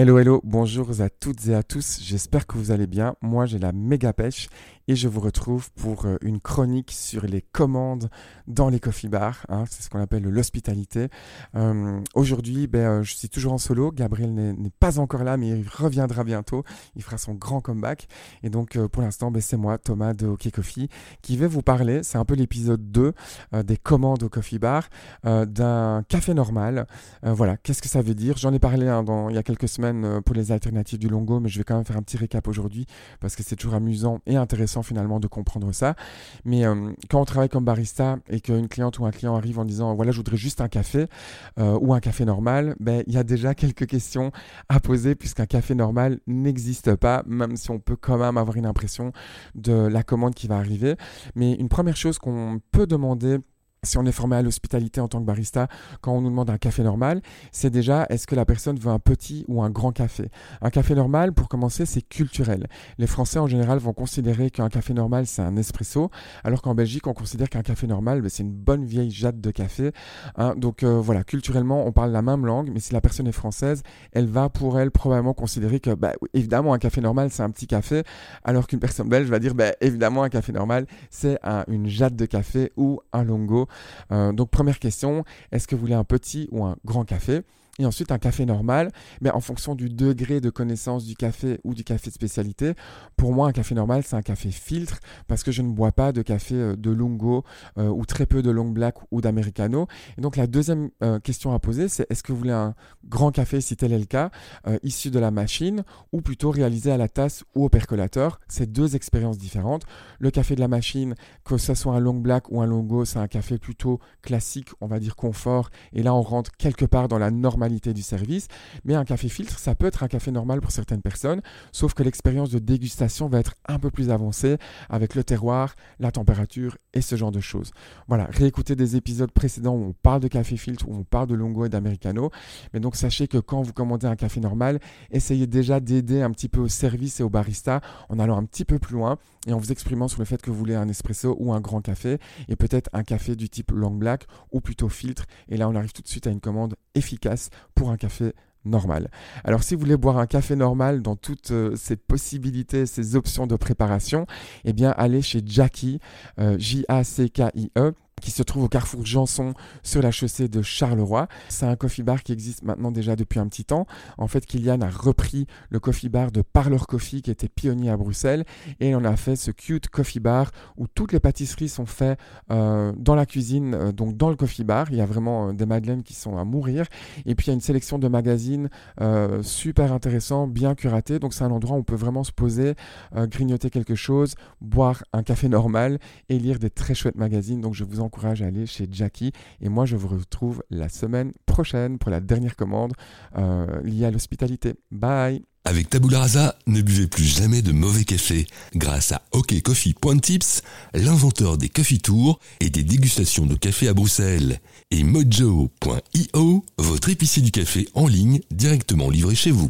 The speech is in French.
Hello, hello, bonjour à toutes et à tous, j'espère que vous allez bien. Moi j'ai la méga pêche et je vous retrouve pour euh, une chronique sur les commandes dans les coffee bars, hein, c'est ce qu'on appelle l'hospitalité. Euh, aujourd'hui, ben, euh, je suis toujours en solo, Gabriel n'est pas encore là mais il reviendra bientôt, il fera son grand comeback. Et donc pour l'instant, ben, c'est moi, Thomas de OK Coffee, qui vais vous parler, c'est un peu l'épisode 2 des commandes au coffee bar, d'un café normal. voilà, qu'est-ce que ça veut dire? J'en ai parlé hein, il y a quelques semaines pour les alternatives du longo, mais je vais quand même faire un petit récap aujourd'hui parce que c'est toujours amusant et intéressant finalement de comprendre ça. Mais euh, quand on travaille comme barista et qu'une cliente ou un client arrive en disant voilà, je voudrais juste un café euh, ou un café normal, ben, il y a déjà quelques questions à poser puisqu'un café normal n'existe pas, même si on peut quand même avoir une impression de la commande qui va arriver. Mais une première chose qu'on peut demander si on est formé à l'hospitalité en tant que barista, quand on nous demande un café normal, c'est déjà est-ce que la personne veut un petit ou un grand café? Un café normal, pour commencer, c'est culturel. Les Français en général vont considérer qu'un café normal c'est un espresso, alors qu'en Belgique on considère qu'un café normal ben, c'est une bonne vieille jatte de café. Hein. Donc euh, voilà, culturellement on parle la même langue, mais si la personne est française, elle va pour elle probablement considérer que bah, évidemment un café normal c'est un petit café, alors qu'une personne belge va dire bah, évidemment un café normal c'est une jatte de café ou un longo. Euh, donc première question, est-ce que vous voulez un petit ou un grand café? Et ensuite un café normal, mais en fonction du degré de connaissance du café ou du café de spécialité. Pour moi, un café normal, c'est un café filtre parce que je ne bois pas de café euh, de lungo euh, ou très peu de long black ou d'americano. Et donc la deuxième euh, question à poser, c'est est-ce que vous voulez un grand café, si tel est le cas, issu de la machine ou plutôt réalisé à la tasse ou au percolateur? C'est deux expériences différentes. Le café de la machine, que ce soit un long black ou un longo, c'est un café plutôt classique, on va dire confort. Et là, on rentre quelque part dans la normalité du service. Mais un café filtre, ça peut être un café normal pour certaines personnes, sauf que l'expérience de dégustation va être un peu plus avancée avec le terroir, la température et ce genre de choses. Voilà, réécoutez des épisodes précédents où on parle de café filtre, où on parle de longo et d'americano. Mais donc sachez que quand vous commandez un café normal, essayez déjà d'aider un petit peu au service et au barista en allant un petit peu plus loin et en vous exprimant sur le fait que vous voulez un espresso ou un grand café et peut-être un café du type long black ou plutôt filtre. Et là, on arrive tout de suite à une commande efficace pour un café normal. Alors si vous voulez boire un café normal dans toutes euh, ces possibilités, ces options de préparation, eh bien allez chez Jackie, euh, J-A-C-K-I-E qui se trouve au carrefour Janson sur la chaussée de Charleroi. C'est un coffee bar qui existe maintenant déjà depuis un petit temps. En fait, Kylian a repris le coffee bar de Parlor Coffee qui était pionnier à Bruxelles et on a fait ce cute coffee bar où toutes les pâtisseries sont faites euh, dans la cuisine, euh, donc dans le coffee bar. Il y a vraiment euh, des madeleines qui sont à mourir. Et puis il y a une sélection de magazines super intéressants, bien curatés. Donc c'est un endroit où on peut vraiment se poser, grignoter quelque chose, boire un café normal et lire des très chouettes magazines. Donc je vous encourage à aller chez Jackie. Et moi, je vous retrouve la semaine prochaine pour la dernière commande euh, liée à l'hospitalité. Bye avec Tabula Rasa, ne buvez plus jamais de mauvais café grâce à OKCoffee.tips, l'inventeur des coffee tours et des dégustations de café à Bruxelles, et Mojo.io, votre épicier du café en ligne directement livré chez vous.